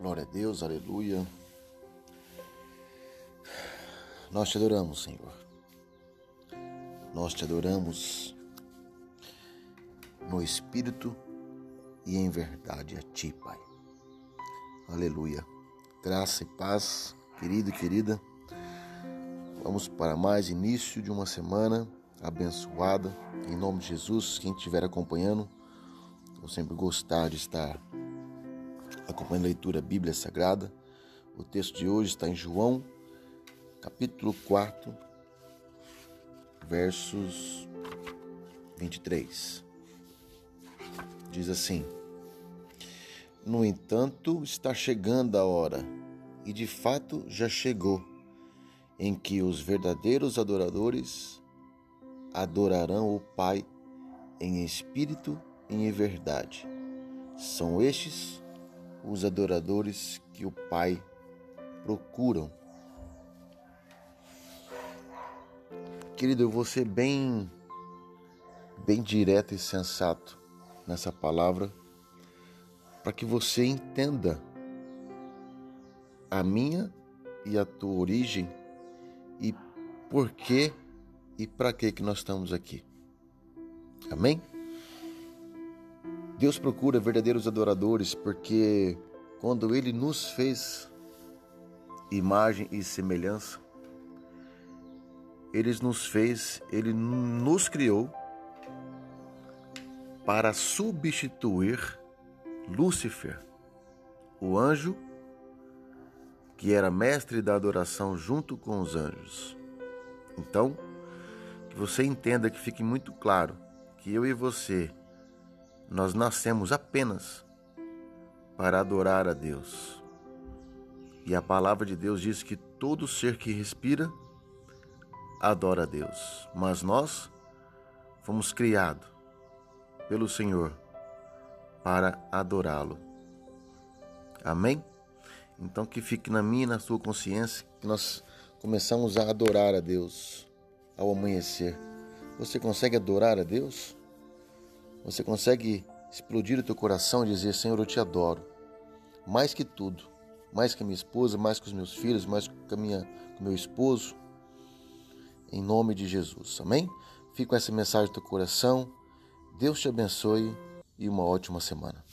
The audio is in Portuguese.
Glória a Deus, aleluia. Nós te adoramos, Senhor. Nós te adoramos no Espírito e em verdade a Ti, Pai. Aleluia. Graça e paz, querido e querida. Vamos para mais início de uma semana abençoada. Em nome de Jesus, quem estiver acompanhando, eu sempre gostar de estar acompanhando a leitura Bíblia Sagrada. O texto de hoje está em João, capítulo 4, versos 23. Diz assim: No entanto, está chegando a hora, e de fato já chegou, em que os verdadeiros adoradores adorarão o Pai em espírito e em verdade. São estes os adoradores que o Pai procuram. Querido, eu vou ser bem, bem direto e sensato nessa palavra para que você entenda a minha e a tua origem e por que e para que que nós estamos aqui. Amém? Deus procura verdadeiros adoradores porque quando Ele nos fez imagem e semelhança, Ele nos fez, Ele nos criou para substituir Lúcifer, o anjo que era mestre da adoração junto com os anjos. Então, que você entenda que fique muito claro que eu e você nós nascemos apenas para adorar a Deus. E a palavra de Deus diz que todo ser que respira adora a Deus. Mas nós fomos criados pelo Senhor para adorá-lo. Amém? Então que fique na minha e na sua consciência que nós começamos a adorar a Deus ao amanhecer. Você consegue adorar a Deus? Você consegue explodir o teu coração e dizer: Senhor, eu te adoro. Mais que tudo. Mais que a minha esposa, mais que os meus filhos, mais que, a minha, o meu esposo. Em nome de Jesus. Amém? Fica com essa mensagem no teu coração. Deus te abençoe e uma ótima semana.